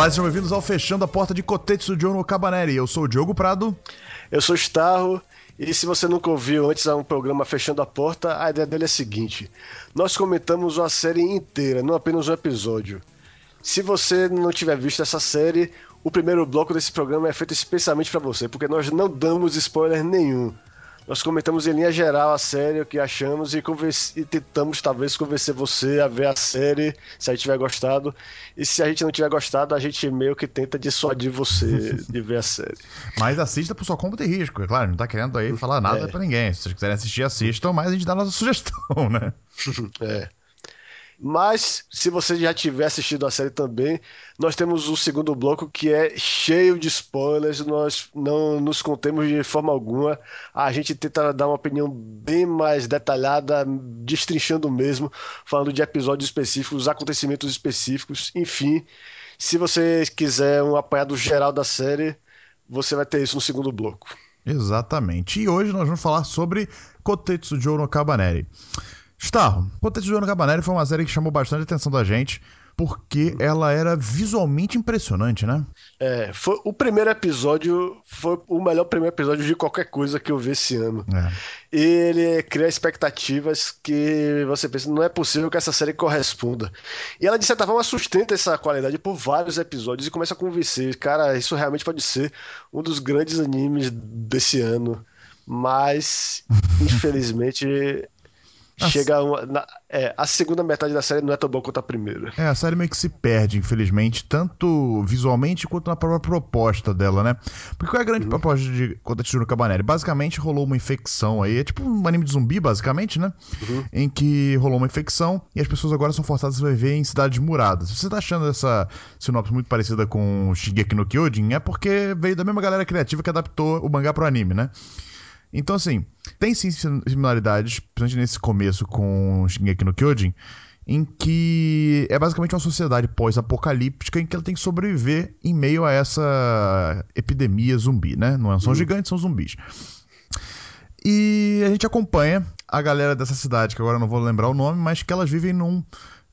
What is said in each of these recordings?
Olá, sejam bem-vindos ao Fechando a Porta de Cotetsu Joe no Cabaneri. Eu sou o Diogo Prado. Eu sou o Starro. E se você nunca ouviu antes um programa Fechando a Porta, a ideia dele é a seguinte: nós comentamos uma série inteira, não apenas um episódio. Se você não tiver visto essa série, o primeiro bloco desse programa é feito especialmente para você, porque nós não damos spoiler nenhum. Nós comentamos em linha geral a série, o que achamos e, e, tentamos talvez convencer você a ver a série, se a gente tiver gostado. E se a gente não tiver gostado, a gente meio que tenta dissuadir você de ver a série. Mas assista por sua conta de risco, é claro, não tá querendo aí falar nada é. para ninguém. Se vocês quiserem assistir, assistam, mas a gente dá a nossa sugestão, né? é. Mas, se você já tiver assistido a série também, nós temos o segundo bloco que é cheio de spoilers. Nós não nos contemos de forma alguma. A gente tenta dar uma opinião bem mais detalhada, destrinchando mesmo, falando de episódios específicos, acontecimentos específicos, enfim. Se você quiser um apanhado geral da série, você vai ter isso no segundo bloco. Exatamente. E hoje nós vamos falar sobre Kotetsu Joe no Cabaneri. Starro, Contexto de Joana Cabanelli foi uma série que chamou bastante a atenção da gente, porque ela era visualmente impressionante, né? É, foi, o primeiro episódio foi o melhor primeiro episódio de qualquer coisa que eu vi esse ano. É. Ele cria expectativas que você pensa, não é possível que essa série corresponda. E ela, de certa forma, sustenta essa qualidade por vários episódios e começa a convencer. Cara, isso realmente pode ser um dos grandes animes desse ano. Mas, infelizmente, Chega uma, na, é, a segunda metade da série não é tão boa quanto a primeira. É, a série meio que se perde, infelizmente, tanto visualmente quanto na própria proposta dela, né? Porque qual é a grande uhum. proposta de Kotetsu no Cabaneri? Basicamente rolou uma infecção aí, é tipo um anime de zumbi, basicamente, né? Uhum. Em que rolou uma infecção e as pessoas agora são forçadas a viver em cidades muradas. Se você tá achando essa sinopse muito parecida com Shigeki no Kyojin, é porque veio da mesma galera criativa que adaptou o mangá pro anime, né? Então, assim, tem sim similaridades, principalmente nesse começo com Shingeki no Kyojin, em que é basicamente uma sociedade pós-apocalíptica em que ela tem que sobreviver em meio a essa epidemia zumbi, né? Não são uhum. gigantes, são zumbis. E a gente acompanha a galera dessa cidade, que agora eu não vou lembrar o nome, mas que elas vivem num.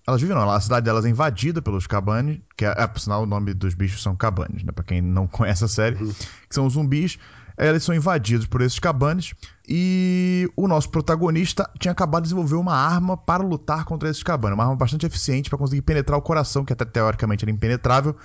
Elas vivem não, a cidade delas é invadida pelos cabanes, que é, é por sinal o nome dos bichos são cabanes, né? Pra quem não conhece a série, uhum. que são zumbis eles são invadidos por esses cabanes e o nosso protagonista tinha acabado de desenvolver uma arma para lutar contra esses cabanes, uma arma bastante eficiente para conseguir penetrar o coração, que até teoricamente era impenetrável,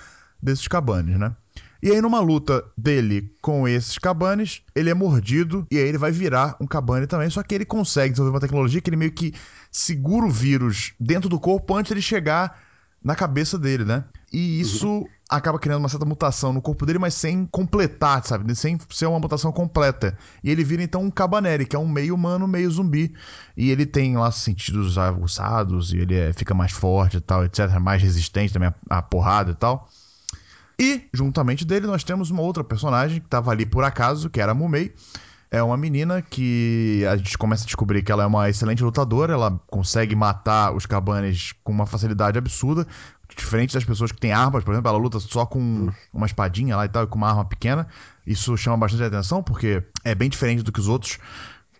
desses cabanes, né? E aí, numa luta dele com esses cabanes, ele é mordido e aí ele vai virar um cabane também. Só que ele consegue desenvolver uma tecnologia que ele meio que segura o vírus dentro do corpo antes de chegar na cabeça dele, né? E isso uhum. acaba criando uma certa mutação no corpo dele, mas sem completar, sabe? Sem ser uma mutação completa. E ele vira então um Cabaneri, que é um meio humano, meio zumbi. E ele tem lá sentidos aguçados, e ele é, fica mais forte e tal, etc. Mais resistente também à, à porrada e tal. E, juntamente dele, nós temos uma outra personagem que estava ali por acaso, que era a Mumei é uma menina que a gente começa a descobrir que ela é uma excelente lutadora, ela consegue matar os cabanes com uma facilidade absurda, diferente das pessoas que têm armas, por exemplo, ela luta só com uma espadinha lá e tal, com uma arma pequena. Isso chama bastante atenção, porque é bem diferente do que os outros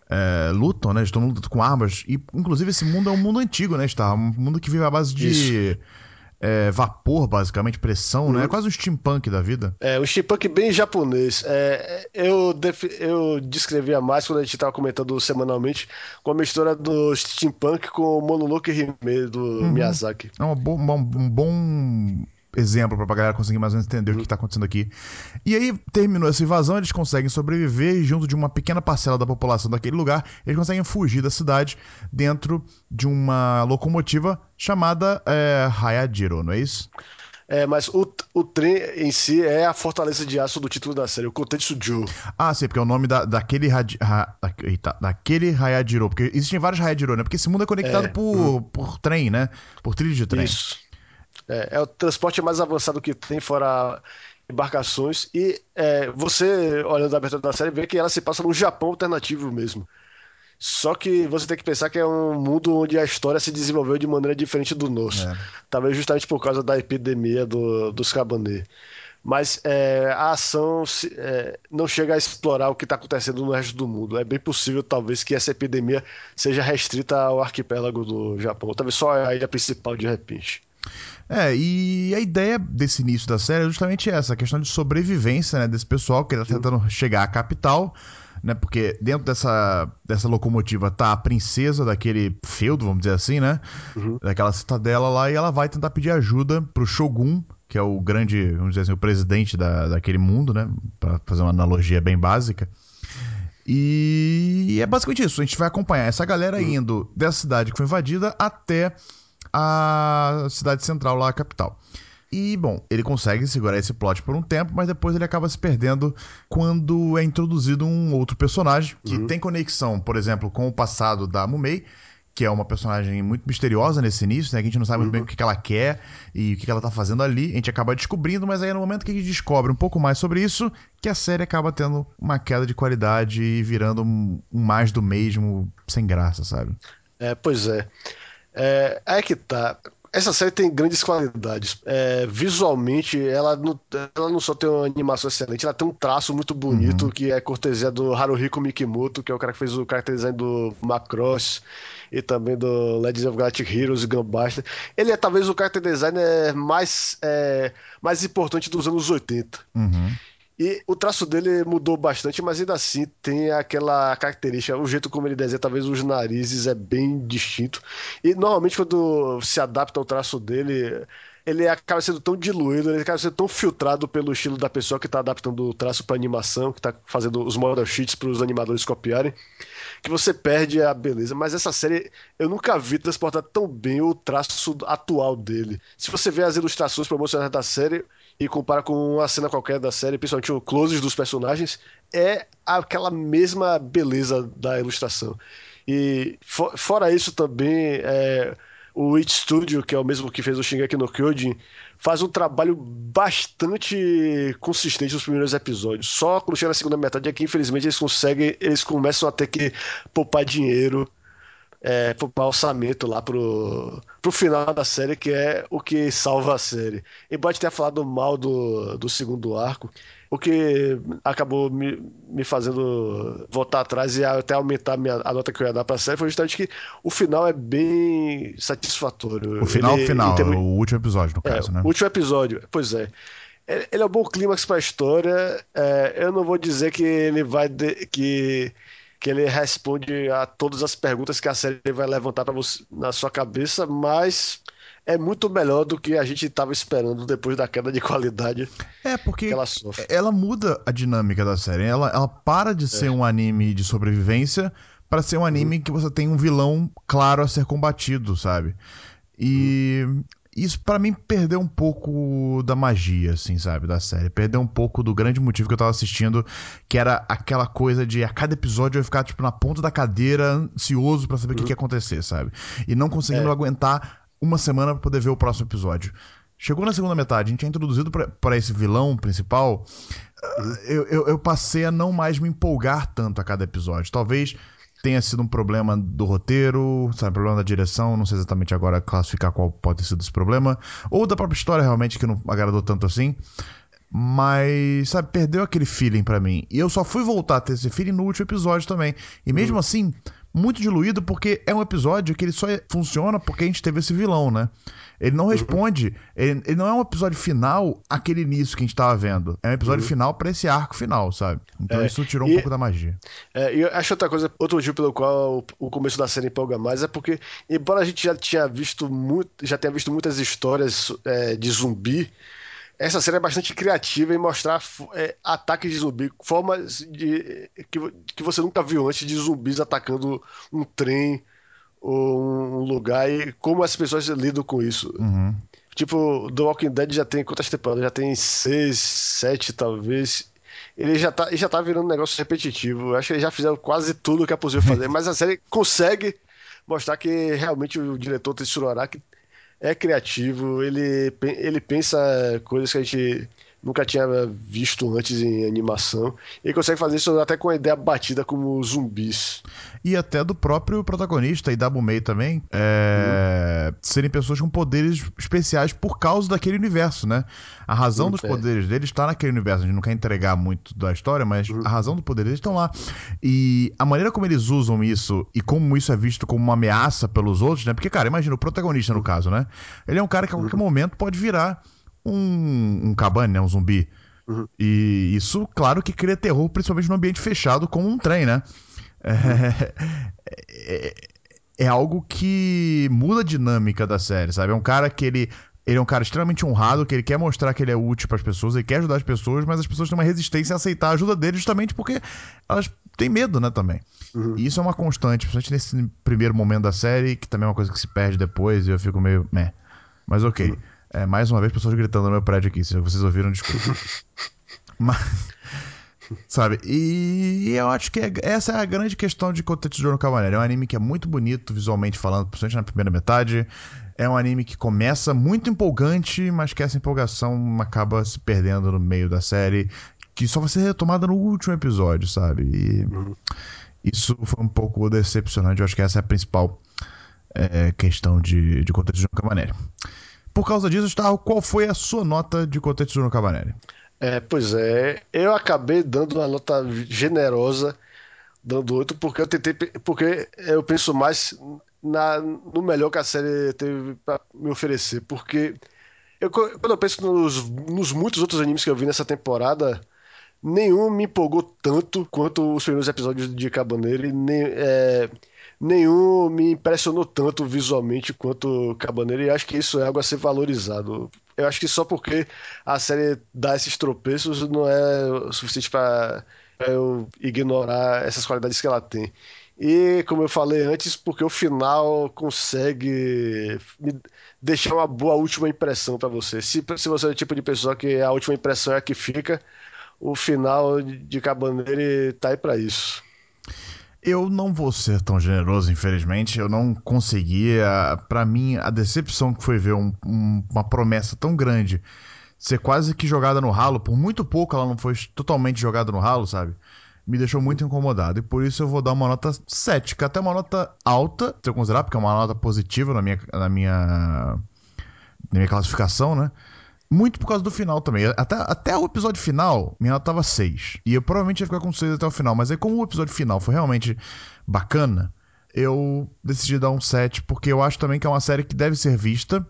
é, lutam, né? Estão lutando com armas. E, inclusive, esse mundo é um mundo antigo, né? Está um mundo que vive à base de. Isso é, vapor, basicamente, pressão, né? É quase um steampunk da vida. É, um steampunk bem japonês. É, eu, eu descrevia mais quando a gente estava comentando semanalmente com a mistura do steampunk com o Mononoke Hime do uhum. Miyazaki. É um bom, um bom exemplo para a galera conseguir mais ou menos entender uhum. o que está acontecendo aqui. E aí terminou essa invasão, eles conseguem sobreviver e junto de uma pequena parcela da população daquele lugar, eles conseguem fugir da cidade dentro de uma locomotiva chamada é, Hayajiro, não é isso? É, mas o, o trem em si é a fortaleza de aço do título da série, o Kotetsu Joe. Ah, sim, porque é o nome da, daquele, ha, da, eita, daquele Hayajiro, porque existem vários Hayajiro, né? Porque esse mundo é conectado é, por, hum. por trem, né? Por trilho de trem. Isso. É, é, o transporte mais avançado que tem, fora embarcações. E é, você, olhando a abertura da série, vê que ela se passa no Japão alternativo mesmo. Só que você tem que pensar que é um mundo onde a história se desenvolveu de maneira diferente do nosso. É. Talvez justamente por causa da epidemia do, dos cabanê. Mas é, a ação se, é, não chega a explorar o que está acontecendo no resto do mundo. É bem possível, talvez, que essa epidemia seja restrita ao arquipélago do Japão. Talvez só a ilha principal, de repente. É, e a ideia desse início da série é justamente essa, a questão de sobrevivência, né, desse pessoal que está tentando chegar à capital, né, porque dentro dessa, dessa locomotiva tá a princesa daquele feudo, vamos dizer assim, né, uhum. daquela citadela lá, e ela vai tentar pedir ajuda pro Shogun, que é o grande, vamos dizer assim, o presidente da, daquele mundo, né, para fazer uma analogia bem básica. E é basicamente isso. A gente vai acompanhar essa galera uhum. indo dessa cidade que foi invadida até a cidade central lá, a capital. E, bom, ele consegue segurar esse plot por um tempo, mas depois ele acaba se perdendo quando é introduzido um outro personagem que uhum. tem conexão, por exemplo, com o passado da Mumei, que é uma personagem muito misteriosa nesse início, né? Que a gente não sabe muito bem uhum. o que, que ela quer e o que, que ela tá fazendo ali. A gente acaba descobrindo, mas aí é no momento que a gente descobre um pouco mais sobre isso, que a série acaba tendo uma queda de qualidade e virando um mais do mesmo, sem graça, sabe? É, pois é. É, é que tá. Essa série tem grandes qualidades. É, visualmente, ela não, ela não só tem uma animação excelente, ela tem um traço muito bonito, uhum. que é cortesia do Haruhiko Mikimoto, que é o cara que fez o character design do Macross e também do Legends of Galactic Heroes e Gunbuster. Ele é talvez o character designer mais, é, mais importante dos anos 80. Uhum. E o traço dele mudou bastante, mas ainda assim tem aquela característica, o jeito como ele desenha, talvez os narizes é bem distinto. E normalmente quando se adapta ao traço dele, ele acaba sendo tão diluído, ele acaba sendo tão filtrado pelo estilo da pessoa que está adaptando o traço para animação, que está fazendo os model sheets para os animadores copiarem, que você perde a beleza. Mas essa série eu nunca vi transportar tão bem o traço atual dele. Se você vê as ilustrações promocionais da série, e compara com uma cena qualquer da série, principalmente o closes dos personagens, é aquela mesma beleza da ilustração. E for, fora isso também, é, o It Studio, que é o mesmo que fez o Shingeki no Kyojin, faz um trabalho bastante consistente nos primeiros episódios. Só quando chega na segunda metade é que infelizmente eles conseguem, eles começam a ter que poupar dinheiro é, pro orçamento lá pro, pro final da série, que é o que salva a série. Embora a tenha falado mal do, do segundo arco, o que acabou me, me fazendo voltar atrás e até aumentar a, minha, a nota que eu ia dar pra série foi justamente que o final é bem satisfatório. O final, ele, final, o último episódio, no é, caso, né? O último episódio, pois é. Ele é um bom clímax pra história. É, eu não vou dizer que ele vai. De, que que ele responde a todas as perguntas que a série vai levantar para você na sua cabeça, mas é muito melhor do que a gente estava esperando depois da queda de qualidade. É, porque ela, ela, muda a dinâmica da série. Ela, ela para de é. ser um anime de sobrevivência para ser um anime uhum. que você tem um vilão claro a ser combatido, sabe? E uhum isso para mim perdeu um pouco da magia, assim, sabe, da série. Perdeu um pouco do grande motivo que eu tava assistindo, que era aquela coisa de a cada episódio eu ficar, tipo, na ponta da cadeira, ansioso para saber o que, que ia acontecer, sabe? E não conseguindo é. aguentar uma semana pra poder ver o próximo episódio. Chegou na segunda metade, a gente é introduzido para esse vilão principal. Eu, eu, eu passei a não mais me empolgar tanto a cada episódio. Talvez tenha sido um problema do roteiro, sabe, problema da direção, não sei exatamente agora classificar qual pode ter sido esse problema, ou da própria história realmente que não agradou tanto assim. Mas, sabe, perdeu aquele feeling para mim. E eu só fui voltar a ter esse feeling no último episódio também. E mesmo uhum. assim, muito diluído, porque é um episódio que ele só funciona porque a gente teve esse vilão, né? Ele não uhum. responde, ele, ele, não é um episódio final aquele início que a gente tava vendo. É um episódio uhum. final para esse arco final, sabe? Então é, isso tirou um pouco da magia. É, e eu acho outra coisa, outro motivo pelo qual o, começo da série empolga mais é porque, embora a gente já tinha visto muito, já tenha visto muitas histórias é, de zumbi, essa série é bastante criativa em mostrar é, ataques de zumbi, formas de, que, que você nunca viu antes de zumbis atacando um trem um lugar e como as pessoas lidam com isso. Uhum. Tipo, The Walking Dead já tem quantas temporadas? Já tem seis, sete talvez. Ele já tá, ele já tá virando um negócio repetitivo. Eu acho que eles já fizeram quase tudo que é possível fazer, mas a série consegue mostrar que realmente o diretor Tetsuo Araki é criativo, ele, ele pensa coisas que a gente nunca tinha visto antes em animação. Ele consegue fazer isso até com a ideia batida como zumbis. E até do próprio protagonista e da Bumei também, é... uhum. serem pessoas com poderes especiais por causa daquele universo, né? A razão uhum, dos é. poderes deles está naquele universo. A gente não quer entregar muito da história, mas uhum. a razão do poder deles estão lá. E a maneira como eles usam isso e como isso é visto como uma ameaça pelos outros, né? Porque, cara, imagina o protagonista no caso, né? Ele é um cara que a qualquer uhum. momento pode virar um, um cabane, né? Um zumbi. Uhum. E isso, claro, que cria terror, principalmente no ambiente fechado, como um trem, né? É, é, é, algo que muda a dinâmica da série, sabe? É um cara que ele. Ele é um cara extremamente honrado, que ele quer mostrar que ele é útil para as pessoas, ele quer ajudar as pessoas, mas as pessoas têm uma resistência a aceitar a ajuda dele justamente porque elas têm medo, né, também. Uhum. E isso é uma constante, principalmente nesse primeiro momento da série, que também é uma coisa que se perde depois e eu fico meio. Meh. Mas ok. Uhum. É, mais uma vez, pessoas gritando no meu prédio aqui. Se vocês ouviram, desculpa. Mas. Sabe? E, e, eu acho que é, essa é a grande questão de Kotetsujo no Cavalheiro. É um anime que é muito bonito visualmente falando, principalmente na primeira metade. É um anime que começa muito empolgante, mas que essa empolgação acaba se perdendo no meio da série, que só vai ser retomada no último episódio, sabe? E uhum. isso foi um pouco decepcionante. Eu acho que essa é a principal é, questão de, de Kotetsujo no Cavalheiro. Por causa disso, Starro, qual foi a sua nota de Cotetes no Cabanelli? É, pois é, eu acabei dando uma nota generosa, dando 8, porque eu tentei, porque eu penso mais na, no melhor que a série teve para me oferecer, porque eu, quando eu penso nos, nos muitos outros animes que eu vi nessa temporada, nenhum me empolgou tanto quanto os primeiros episódios de Cabaneiro, nem, é, nenhum me impressionou tanto visualmente quanto Cabaneiro e acho que isso é algo a ser valorizado. Eu acho que só porque a série dá esses tropeços não é o suficiente para eu ignorar essas qualidades que ela tem. E, como eu falei antes, porque o final consegue deixar uma boa última impressão para você. Se, se você é o tipo de pessoa que a última impressão é a que fica, o final de Cabaneiro tá aí para isso. Eu não vou ser tão generoso, infelizmente. Eu não conseguia. Para mim, a decepção que foi ver um, um, uma promessa tão grande ser quase que jogada no ralo, por muito pouco ela não foi totalmente jogada no ralo, sabe? Me deixou muito incomodado. E por isso eu vou dar uma nota 7, que é até uma nota alta, se eu considerar, porque é uma nota positiva na minha, na minha, na minha classificação, né? Muito por causa do final também. Até, até o episódio final, minha nota tava 6. E eu provavelmente ia ficar com 6 até o final. Mas aí, como o episódio final foi realmente bacana, eu decidi dar um 7, porque eu acho também que é uma série que deve ser vista,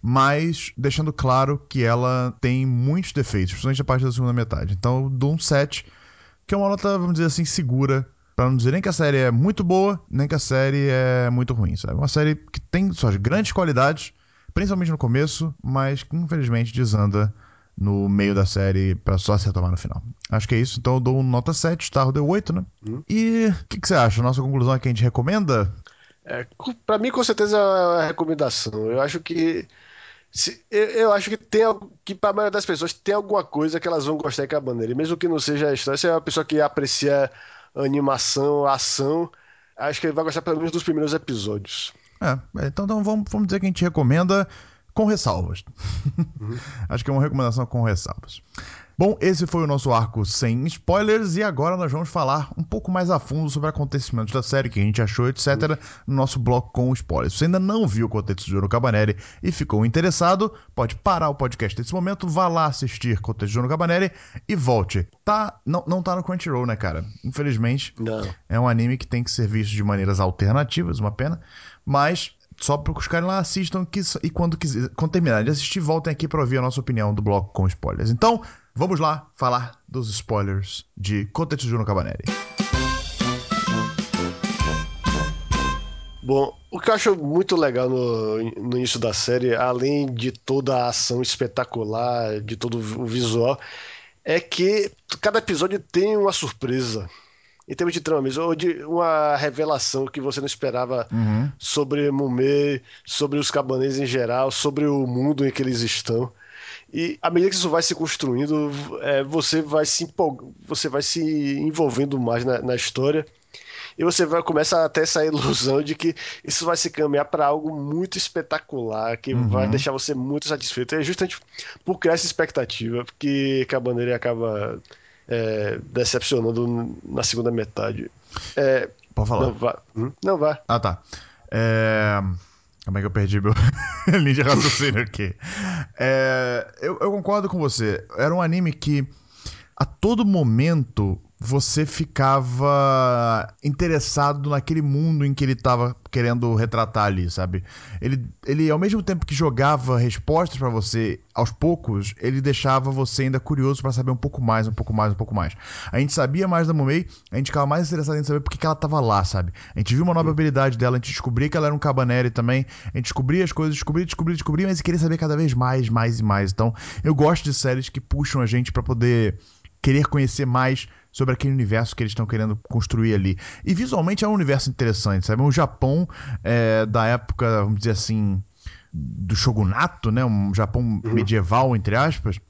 mas deixando claro que ela tem muitos defeitos, principalmente a parte da segunda metade. Então eu dou um 7, que é uma nota, vamos dizer assim, segura. Pra não dizer nem que a série é muito boa, nem que a série é muito ruim, sabe? Uma série que tem suas grandes qualidades, principalmente no começo, mas que infelizmente desanda no meio da série para só se retomar no final. Acho que é isso, então eu dou nota 7, Starro deu 8, né? Hum. E o que, que, você acha? Nossa conclusão é que a gente recomenda? É, para mim, com certeza, é a recomendação. Eu acho que. Se, eu, eu, acho que tem que para a maioria das pessoas tem alguma coisa que elas vão gostar em Cabaneira. E mesmo que não seja a história, se é uma pessoa que aprecia animação, ação, acho que ele vai gostar pelo menos dos primeiros episódios. É, então, então vamos, vamos dizer que a gente recomenda com ressalvas. Uhum. Acho que é uma recomendação com ressalvas. Bom, esse foi o nosso arco sem spoilers e agora nós vamos falar um pouco mais a fundo sobre acontecimentos da série, que a gente achou, etc, no nosso bloco com spoilers. Se você ainda não viu o Contexto de Ouro Cabaneri e ficou interessado, pode parar o podcast nesse momento, vá lá assistir Contexto de Ouro Cabaneri e volte. Tá, não, não tá no Crunchyroll, né, cara? Infelizmente. Não. É um anime que tem que ser visto de maneiras alternativas, uma pena. Mas só para os caras lá assistam que, e quando, quiser, quando terminarem de assistir, voltem aqui para ouvir a nossa opinião do bloco com spoilers. Então, vamos lá falar dos spoilers de Kotetsuju no Cabaneri. Bom, o que eu acho muito legal no, no início da série, além de toda a ação espetacular, de todo o visual, é que cada episódio tem uma surpresa em termos de trama mesmo, ou de uma revelação que você não esperava uhum. sobre Mumei, sobre os cabaneses em geral, sobre o mundo em que eles estão. E à medida que isso vai se construindo, é, você vai se você vai se envolvendo mais na, na, história. E você vai começa a ter essa ilusão de que isso vai se caminhar para algo muito espetacular, que uhum. vai deixar você muito satisfeito. É justamente por criar essa expectativa que Cabaneira acaba é, decepcionando na segunda metade. É, Pode falar. Não vá. Hum? Não vá. Ah, tá. É... Como é que eu perdi meu linha de raciocínio aqui? É... Eu, eu concordo com você. Era um anime que a todo momento você ficava interessado naquele mundo em que ele estava querendo retratar ali, sabe? Ele, ele ao mesmo tempo que jogava respostas para você, aos poucos, ele deixava você ainda curioso para saber um pouco mais, um pouco mais, um pouco mais. A gente sabia mais da Momei, a gente ficava mais interessado em saber por que ela estava lá, sabe? A gente viu uma nova habilidade dela, a gente descobria que ela era um Cabaneri também, a gente descobria as coisas, descobria, descobria, descobria, mas queria saber cada vez mais, mais e mais. Então, eu gosto de séries que puxam a gente para poder querer conhecer mais sobre aquele universo que eles estão querendo construir ali. E visualmente é um universo interessante, sabe? Um Japão é, da época, vamos dizer assim, do shogunato, né? Um Japão uhum. medieval, entre aspas.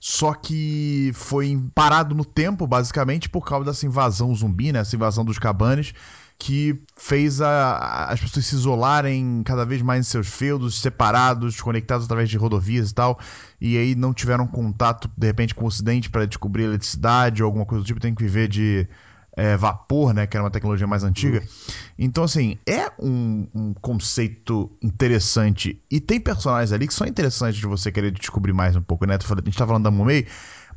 Só que foi parado no tempo, basicamente, por causa dessa invasão zumbi, né? Essa invasão dos cabanes que fez a, as pessoas se isolarem cada vez mais em seus feudos, separados, conectados através de rodovias e tal, e aí não tiveram contato, de repente, com o Ocidente para descobrir eletricidade ou alguma coisa do tipo, tem que viver de é, vapor, né, que era uma tecnologia mais antiga. Então, assim, é um, um, conceito interessante, e tem personagens ali que são interessantes de você querer descobrir mais um pouco, né? A gente tá falando da Mumei,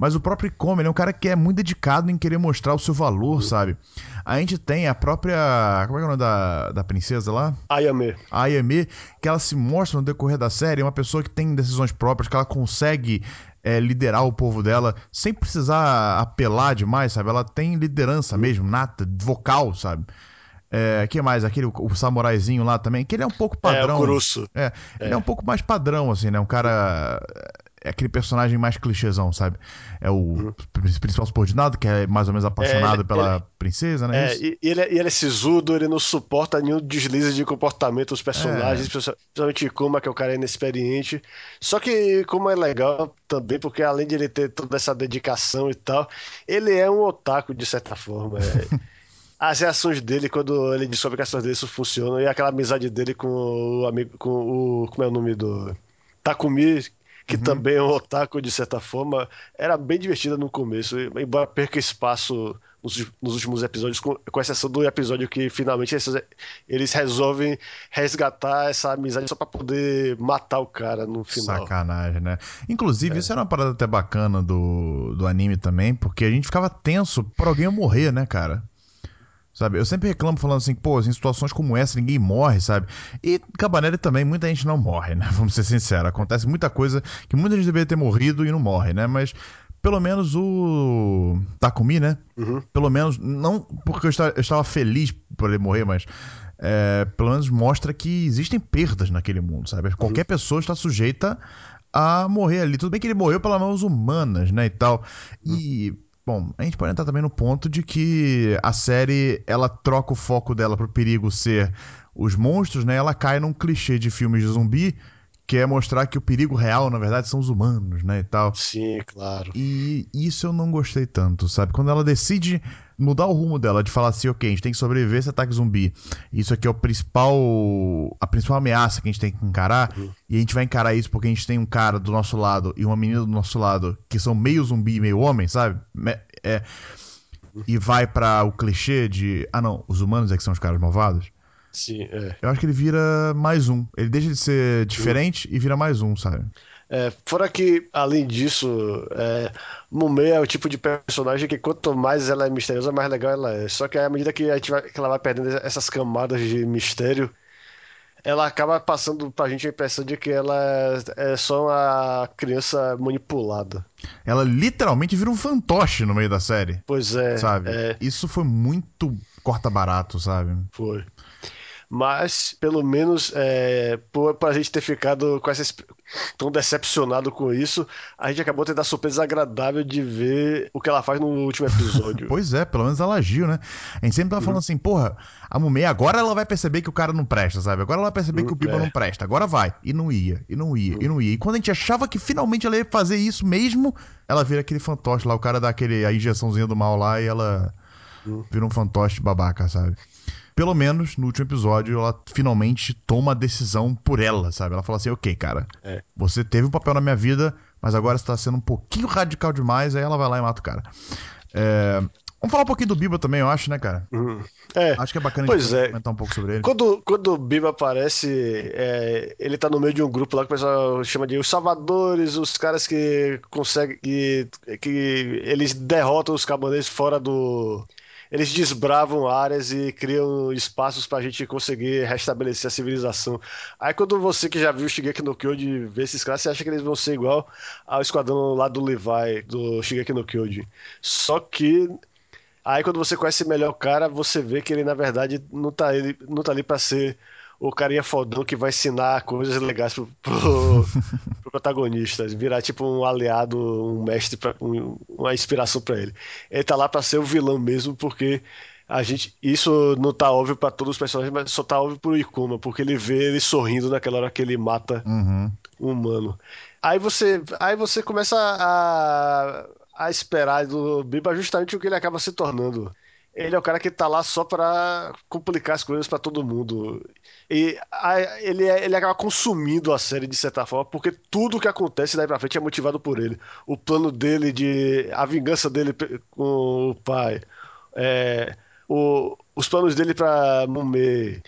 mas o próprio ele é um cara que é muito dedicado em querer mostrar o seu valor, uhum. sabe? A gente tem a própria. Como é que é o nome da, da princesa lá? Ayame. A Ayame, que ela se mostra no decorrer da série, é uma pessoa que tem decisões próprias, que ela consegue é, liderar o povo dela sem precisar apelar demais, sabe? Ela tem liderança mesmo, nata, vocal, sabe? É, que mais? Aquele o, samuraizinho lá também, que ele é um pouco padrão. É, o Kurusu. É, ele é. é um pouco mais padrão, assim, né? Um cara é aquele personagem mais clichêzão, sabe? É o uhum. principal subordinado, que é mais ou menos apaixonado é, pela ele, princesa, né? É, e ele, é, e ele é sisudo, ele não suporta nenhum deslize de comportamento dos personagens, é. principalmente Kuma, que é o cara inexperiente. Só que Kuma é legal também, porque além de ele ter toda essa dedicação e tal, ele é um otaku, de certa forma. É. as reações dele quando ele descobre que as ações dele funcionam e aquela amizade dele com o amigo, com o. Como é o nome do. Takumi, que uhum. também é um otaku de certa forma, era bem divertida no começo, embora perca espaço nos, nos últimos episódios, com, com, exceção do episódio que finalmente eles, eles resolvem resgatar essa amizade só para poder matar o cara no final. Sacanagem, né? Inclusive, é. isso era uma parada até bacana do, do anime também, porque a gente ficava tenso por alguém morrer, né, cara? Sabe? Eu sempre reclamo falando assim, pô, em situações como essa ninguém morre, sabe? E Cabanelli também muita gente não morre, né? Vamos ser sinceros. Acontece muita coisa que muita gente deveria ter morrido e não morre, né? Mas pelo menos o Takumi, né? Uhum. Pelo menos, não porque eu estava, eu estava feliz por ele morrer, mas é, pelo menos mostra que existem perdas naquele mundo, sabe? Uhum. Qualquer pessoa está sujeita a morrer ali. Tudo bem que ele morreu pelas mãos humanas, né? E tal. Uhum. Bom, a gente pode entrar também no ponto de que a série ela troca o foco dela pro perigo ser os monstros, né? Ela cai num clichê de filmes de zumbi que é mostrar que o perigo real, na verdade, são os humanos, né, e tal. Sim, claro. E isso eu não gostei tanto, sabe? Quando ela decide mudar o rumo dela, de falar assim, ok, a gente tem que sobreviver a esse ataque zumbi. Isso aqui é o principal. a principal ameaça que a gente tem que encarar. Uhum. E a gente vai encarar isso porque a gente tem um cara do nosso lado e uma menina do nosso lado que são meio zumbi e meio homem, sabe? É, e vai para o clichê de. Ah, não, os humanos é que são os caras malvados. Sim, é. Eu acho que ele vira mais um. Ele deixa de ser diferente uhum. e vira mais um, sabe? É, fora que, além disso, é, Mumei é o tipo de personagem que quanto mais ela é misteriosa, mais legal ela é. Só que à medida que, a gente vai, que ela vai perdendo essas camadas de mistério, ela acaba passando pra gente a impressão de que ela é, é só uma criança manipulada. Ela literalmente vira um fantoche no meio da série. Pois é. Sabe? É... Isso foi muito corta barato, sabe? Foi mas pelo menos é, por a gente ter ficado com essa, tão decepcionado com isso, a gente acabou tendo a surpresa agradável de ver o que ela faz no último episódio. pois é, pelo menos ela agiu, né? A gente sempre tava falando uhum. assim, porra, a Mumei agora ela vai perceber que o cara não presta, sabe? Agora ela vai perceber uhum, que o Biba é. não presta, agora vai. E não ia, e não ia, uhum. e não ia. E quando a gente achava que finalmente ela ia fazer isso mesmo, ela vira aquele fantoche lá, o cara dá aquele, a injeçãozinha do mal lá e ela uhum. vira um fantoche babaca, sabe? Pelo menos no último episódio ela finalmente toma a decisão por ela, sabe? Ela fala assim: ok, cara, é. você teve um papel na minha vida, mas agora você tá sendo um pouquinho radical demais, aí ela vai lá e mata o cara. É, Vamos falar um pouquinho do Biba também, eu acho, né, cara? Uhum. É. Acho que é bacana pois é. comentar um pouco sobre ele. Quando, quando o Biba aparece, é, ele tá no meio de um grupo lá que o pessoal chama de os salvadores, os caras que conseguem. que, que eles derrotam os cabaneses fora do. Eles desbravam áreas e criam espaços pra gente conseguir restabelecer a civilização. Aí quando você que já viu Shigeki no Kyojin vê esses caras, você acha que eles vão ser igual ao esquadrão lá do Levi, do Shigeki no Kyojin. Só que Aí quando você conhece melhor o cara, você vê que ele na verdade não tá, ele, não tá ali pra ser o carinha fodão que vai ensinar coisas legais pro, pro, pro protagonista, virar tipo um aliado, um mestre, pra, um, uma inspiração para ele. Ele tá lá para ser o vilão mesmo, porque a gente isso não tá óbvio para todos os personagens, mas só tá óbvio pro Ikuma, porque ele vê ele sorrindo naquela hora que ele mata uhum. um humano. Aí você, aí você começa a a esperar do Biba justamente o que ele acaba se tornando. Ele é o cara que tá lá só para complicar as coisas para todo mundo. E a, ele, é, ele acaba consumindo a série de certa forma, porque tudo que acontece daí pra frente é motivado por ele. O plano dele de. a vingança dele com o pai. É, o, os planos dele pra Mumei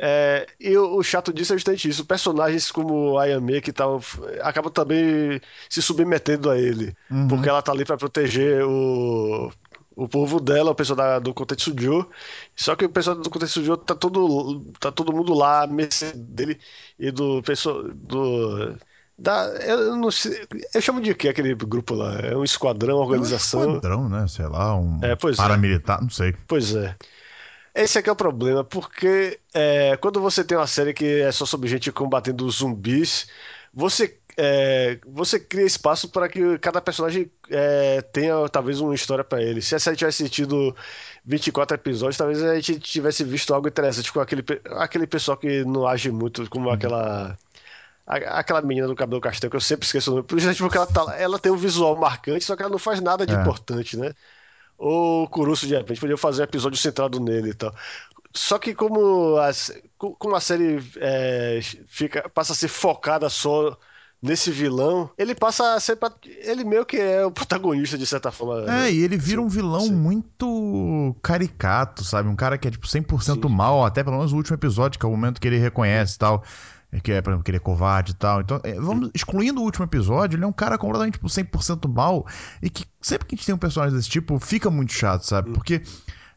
é, e o, o, chato disso é justamente isso. Personagens como a Ayame que tal, acabam também se submetendo a ele. Uhum. Porque ela tá ali para proteger o, o povo dela, o pessoal da, do Kotetsujo. Só que o pessoal do Kotetsujo tá todo, tá todo mundo lá, a dele e do pessoal. Do, da, eu, não sei, eu chamo de que aquele grupo lá? É um esquadrão, organização. É um esquadrão, né? Sei lá, um é, é. paramilitar, é. não sei. Pois é. Esse aqui é o problema, porque é, quando você tem uma série que é só sobre gente combatendo zumbis, você, é, você cria espaço para que cada personagem é, tenha talvez uma história para ele. Se a série tivesse tido 24 episódios, talvez a gente tivesse visto algo interessante com aquele, aquele pessoal que não age muito, como uhum. aquela aquela menina do cabelo castanho, que eu sempre esqueço o nome, porque ela, tá, ela tem um visual marcante, só que ela não faz nada de é. importante, né? ou o Curuço de repente podia fazer um episódio centrado nele e tal. Só que como a, como a série é, fica, passa a ser focada só nesse vilão, ele passa a ser. Ele meio que é o protagonista, de certa forma. É, né? e ele vira um vilão Sim. muito caricato, sabe? Um cara que é tipo 100% Sim. mal, até pelo menos o último episódio, que é o momento que ele reconhece e tal. Que é, por exemplo, que ele é covarde e tal. Então, é, vamos excluindo o último episódio, ele é um cara completamente tipo, 100% mal e que sempre que a gente tem um personagem desse tipo, fica muito chato, sabe? Porque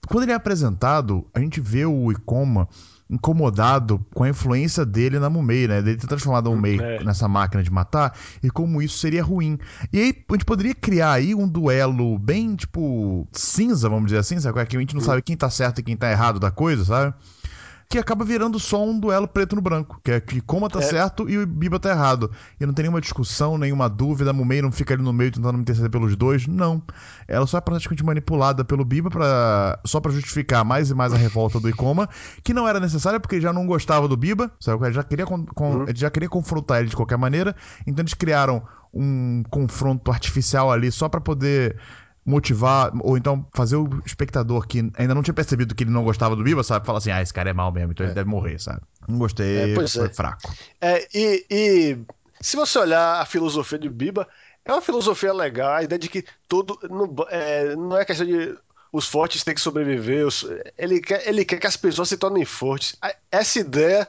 quando ele é apresentado, a gente vê o Ikoma incomodado com a influência dele na Mumei, né? Dele ter transformado a Mumei é. nessa máquina de matar e como isso seria ruim. E aí a gente poderia criar aí um duelo bem, tipo, cinza, vamos dizer assim, sabe? Que a gente não sabe quem tá certo e quem tá errado da coisa, sabe? Que acaba virando só um duelo preto no branco, que é que Coma tá é. certo e o Biba tá errado. E não tem nenhuma discussão, nenhuma dúvida, a Mumei não fica ali no meio tentando me interceder pelos dois, não. Ela só é praticamente manipulada pelo Biba pra, só para justificar mais e mais a revolta do Ikoma, que não era necessária porque ele já não gostava do Biba, sabe? Ele já queria, com, uhum. ele já queria confrontar ele de qualquer maneira, então eles criaram um confronto artificial ali só para poder motivar, ou então fazer o espectador que ainda não tinha percebido que ele não gostava do Biba, sabe? Falar assim, ah, esse cara é mal mesmo, então é. ele deve morrer, sabe? Não gostei, é, foi é. fraco. É, e, e, se você olhar a filosofia de Biba, é uma filosofia legal, a ideia de que tudo não é, não é questão de os fortes têm que sobreviver, os, ele, quer, ele quer que as pessoas se tornem fortes. Essa ideia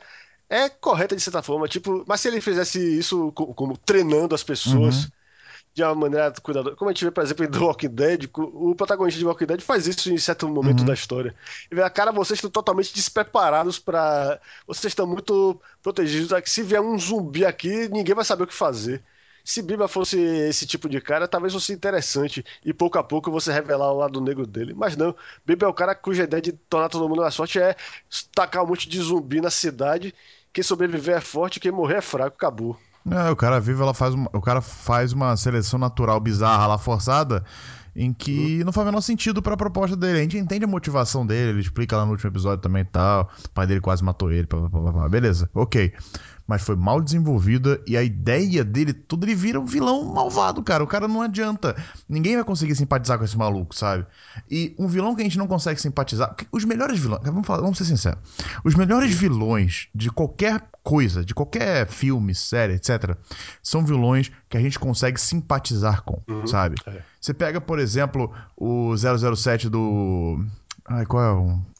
é correta de certa forma, tipo, mas se ele fizesse isso como, como treinando as pessoas... Uhum de uma maneira cuidadosa. Como a gente vê, por exemplo, em The Walking Dead, o protagonista de Walking Dead faz isso em certo momento uhum. da história. E vê, cara, vocês estão totalmente despreparados para. Vocês estão muito protegidos. Se vier um zumbi aqui, ninguém vai saber o que fazer. Se Biba fosse esse tipo de cara, talvez fosse interessante e pouco a pouco você revelar o lado negro dele. Mas não, Biba é o cara cuja ideia de tornar todo mundo na sorte é tacar um monte de zumbi na cidade. Quem sobreviver é forte, quem morrer é fraco, acabou. É, o cara vive, ela faz uma, o cara faz uma seleção natural bizarra lá forçada em que uhum. não faz o menor sentido para a proposta dele. A gente entende a motivação dele, ele explica lá no último episódio também e tal. O pai dele quase matou ele, blá, blá, blá, beleza, ok. Mas foi mal desenvolvida e a ideia dele, tudo ele vira um vilão malvado, cara. O cara não adianta. Ninguém vai conseguir simpatizar com esse maluco, sabe? E um vilão que a gente não consegue simpatizar. Os melhores vilões. Vamos, falar, vamos ser sinceros. Os melhores vilões de qualquer coisa, de qualquer filme, série, etc., são vilões que a gente consegue simpatizar com, uhum, sabe? É. Você pega, por exemplo, o 007 do. Ai, qual é o.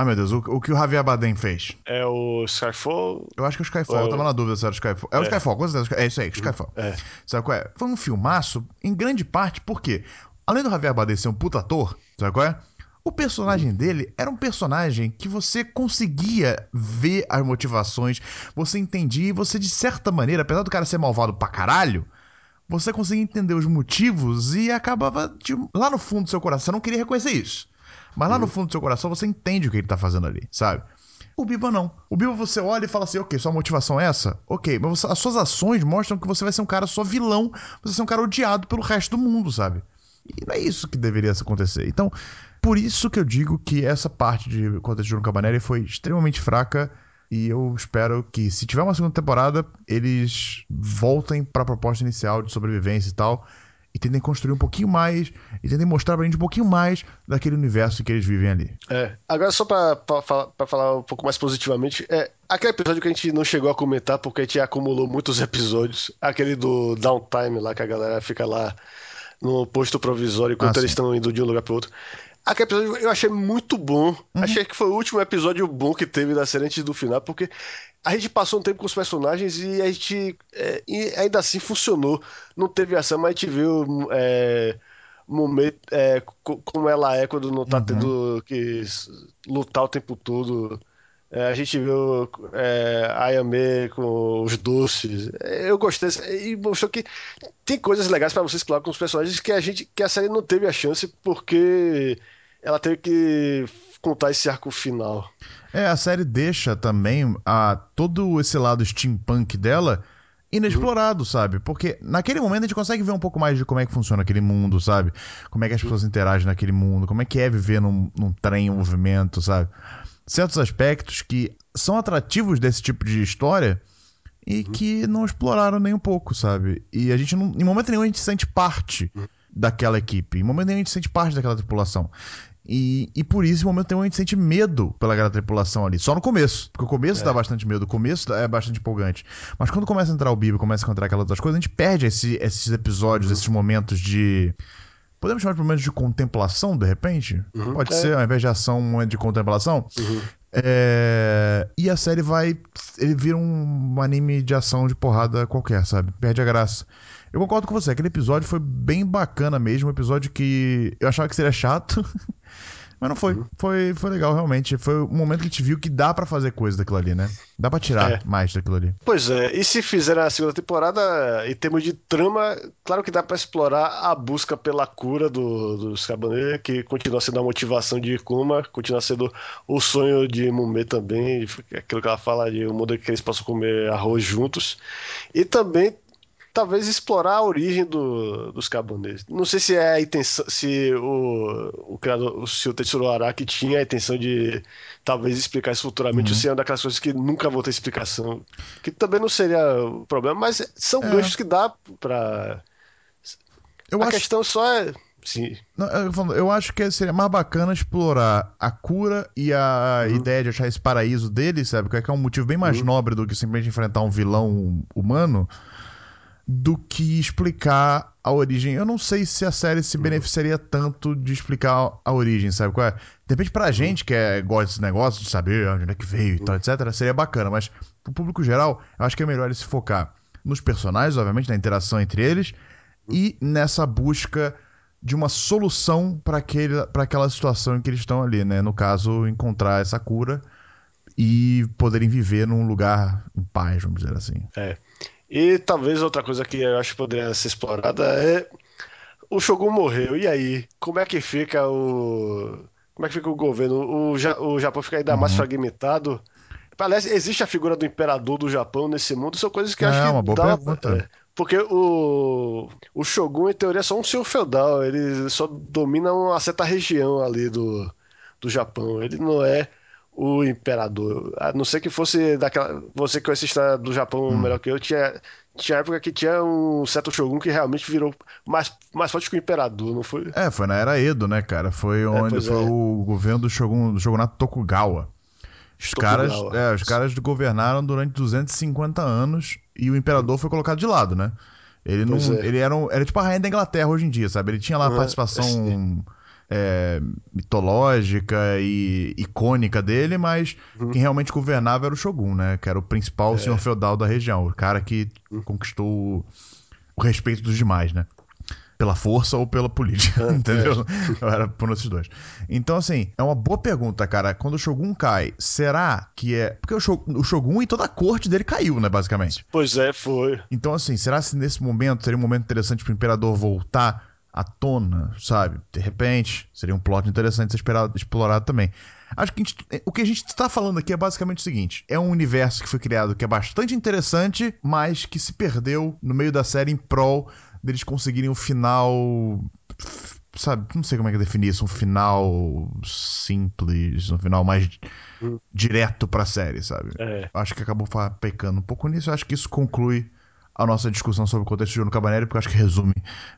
Ah, meu Deus, o, o, que o Javier Bardem fez? É o Skyfall? Eu acho que é o Skyfall, é eu tava na dúvida se era o Skyfall. É, é. o Skyfall, com certeza. É isso aí, Skyfall. É. Sabe qual é? Foi um filmaço, em grande parte, porque, além do Javier Bardem ser um puta ator, sabe qual é? O personagem dele era um personagem que você conseguia ver as motivações, você entendia e você, de certa maneira, apesar do cara ser malvado pra caralho, você conseguia entender os motivos e acabava de, lá no fundo do seu coração. Você não queria reconhecer isso. Mas lá uhum. no fundo do seu coração você entende o que ele tá fazendo ali, sabe? O Biba não. O Biba você olha e fala assim, ok, sua motivação é essa? Ok, mas as suas ações mostram que você vai ser um cara só vilão, você vai ser um cara odiado pelo resto do mundo, sabe? E não é isso que deveria acontecer. Então, por isso que eu digo que essa parte de Conta de Juno Cabanelli foi extremamente fraca e eu espero que, se tiver uma segunda temporada, eles voltem para a proposta inicial de sobrevivência e tal e tentem construir um pouquinho mais e tentem mostrar pra gente um pouquinho mais daquele universo que eles vivem ali. É. Agora, só pra, pra, pra falar um pouco mais positivamente, é aquele episódio que a gente não chegou a comentar porque a gente acumulou muitos episódios, aquele do downtime lá que a galera fica lá no posto provisório enquanto ah, eles estão indo de um lugar para outro. Aquele episódio eu achei muito bom. Uhum. Achei que foi o último episódio bom que teve da série antes do final, porque a gente passou um tempo com os personagens e a gente. É, e ainda assim funcionou. Não teve ação, mas a gente viu. É, momento, é, como ela é quando não tá uhum. tendo que lutar o tempo todo. É, a gente viu é, Ayame com os doces. Eu gostei e mostrou que tem coisas legais para você explorar com os personagens que a gente que a série não teve a chance porque ela teve que contar esse arco final. É, a série deixa também a, todo esse lado steampunk dela inexplorado, uhum. sabe? Porque naquele momento a gente consegue ver um pouco mais de como é que funciona aquele mundo, sabe? Como é que as pessoas interagem naquele mundo, como é que é viver num, num trem em movimento, sabe? Certos aspectos que são atrativos desse tipo de história e uhum. que não exploraram nem um pouco, sabe? E a gente não, em momento nenhum a gente se sente parte uhum. daquela equipe, em momento nenhum a gente se sente parte daquela tripulação. E, e por isso, em momento nenhum, a gente sente medo pelaquela tripulação ali. Só no começo. Porque o começo é. dá bastante medo, o começo é bastante empolgante. Mas quando começa a entrar o Bibi, começa a encontrar aquelas outras coisas, a gente perde esse, esses episódios, uhum. esses momentos de Podemos chamar de momentos de contemplação, de repente? Uhum, Pode é. ser, ao invés de ação, um momento de contemplação. Uhum. É... E a série vai. Ele vira um anime de ação de porrada qualquer, sabe? Perde a graça. Eu concordo com você, aquele episódio foi bem bacana mesmo, um episódio que eu achava que seria chato. Mas não foi. Uhum. Foi, foi legal, realmente. Foi um momento que a gente viu que dá para fazer coisa daquilo ali, né? Dá pra tirar é. mais daquilo ali. Pois é, e se fizer a segunda temporada, em termos de trama, claro que dá para explorar a busca pela cura do, dos Cabaneiros, que continua sendo a motivação de Kuma, continua sendo o sonho de Mume também, aquilo que ela fala de um mundo que eles possam comer arroz juntos. E também talvez explorar a origem do, dos cabanês. Não sei se é a intenção, se o, o criador, se o Tetsuro Araki tinha a intenção de talvez explicar isso futuramente, uhum. ou se é uma daquelas coisas que nunca vou ter explicação. Que também não seria o problema, mas são é. ganchos que dá pra. Eu a acho... questão só é. Sim. Não, eu, eu, acho que seria mais bacana explorar a cura e a uhum. ideia de achar esse paraíso dele, sabe? Que é um motivo bem mais uhum. nobre do que simplesmente enfrentar um vilão humano do que explicar a origem. Eu não sei se a série se beneficiaria tanto de explicar a origem, sabe qual é? De repente, pra gente que é, gosta desse negócio, de saber onde é que veio e tal, etc., seria bacana, mas pro público geral, eu acho que é melhor ele se focar nos personagens, obviamente, na interação entre eles, e nessa busca de uma solução para aquela situação em que eles estão ali, né? No caso, encontrar essa cura e poderem viver num lugar em paz, vamos dizer assim. É. E talvez outra coisa que eu acho que poderia ser explorada é o Shogun morreu, e aí? Como é que fica o. Como é que fica o governo? O, o Japão fica ainda uhum. mais fragmentado. Aliás, existe a figura do imperador do Japão nesse mundo? São coisas que eu acho é, que. uma boa dá, pergunta. É, porque o, o Shogun, em teoria, é só um senhor feudal. Ele só domina uma certa região ali do, do Japão. Ele não é o imperador. A não ser que fosse daquela. Você que conhece a história do Japão hum. melhor que eu, tinha, tinha época que tinha um certo Shogun que realmente virou mais, mais forte que o imperador, não foi? É, foi na era Edo, né, cara? Foi é, onde é, foi é. o governo do Shogun, do Shogunato Tokugawa. Os caras, é, os caras governaram durante 250 anos e o imperador foi colocado de lado, né? Ele não, é. ele era, um, era tipo a rainha da Inglaterra hoje em dia, sabe? Ele tinha lá a participação é, mitológica e icônica dele, mas uhum. quem realmente governava era o Shogun, né? Que era o principal é. senhor feudal da região, o cara que uhum. conquistou o respeito dos demais, né? Pela força ou pela política, é. entendeu? Era por esses dois. Então, assim, é uma boa pergunta, cara. Quando o Shogun cai, será que é. Porque o Shogun, o Shogun e toda a corte dele caiu, né, basicamente? Pois é, foi. Então, assim, será que nesse momento seria um momento interessante pro imperador voltar à tona, sabe? De repente, seria um plot interessante ser explorado também. Acho que gente, o que a gente está falando aqui é basicamente o seguinte: é um universo que foi criado que é bastante interessante, mas que se perdeu no meio da série em prol deles conseguirem um final. Sabe, não sei como é que definir isso, um final simples, um final mais hum. direto pra série, sabe? É. Acho que acabou pecando um pouco nisso. Acho que isso conclui a nossa discussão sobre o contexto de Juno Cabaneri, porque acho que resume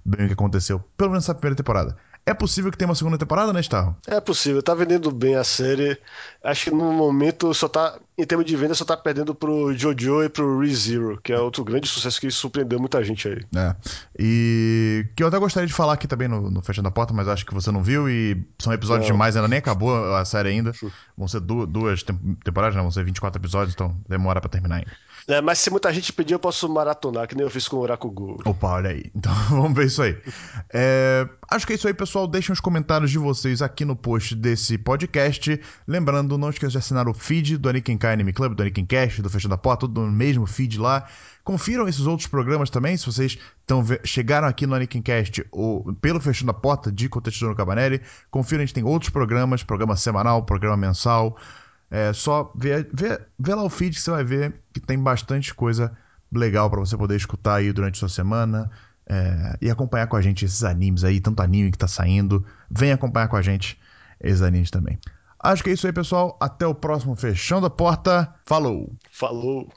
bem o que aconteceu, pelo menos nessa primeira temporada. É possível que tenha uma segunda temporada, né, Starro? É possível, tá vendendo bem a série. Acho que no momento só tá, em termos de venda, só tá perdendo pro Jojo e pro ReZero, que é outro grande sucesso que surpreendeu muita gente aí. É. E que eu até gostaria de falar aqui também no, no Fechando a Porta, mas acho que você não viu e são episódios não. demais, ainda nem acabou a série ainda. Vão ser duas, duas temporadas, né? Vão ser 24 episódios, então demora para terminar ainda. É, mas se muita gente pedir, eu posso maratonar, que nem eu fiz com o Orakugu. Opa, olha aí. Então vamos ver isso aí. É, acho que é isso aí, pessoal. Deixem os comentários de vocês aqui no post desse podcast. Lembrando, não esqueça de assinar o feed do Anikin Kai Anime Club, do Anikin Cast, do Fechando da Porta, tudo no mesmo feed lá. Confiram esses outros programas também, se vocês tão, chegaram aqui no Anikin Cast ou pelo Fechando a Porta de Contexto no Cabanelli. Confiram, a gente tem outros programas, programa semanal, programa mensal. É só ver, ver, ver lá o feed que você vai ver que tem bastante coisa legal para você poder escutar aí durante a sua semana é, e acompanhar com a gente esses animes aí, tanto anime que tá saindo. Vem acompanhar com a gente esses animes também. Acho que é isso aí, pessoal. Até o próximo Fechando a Porta. Falou! Falou!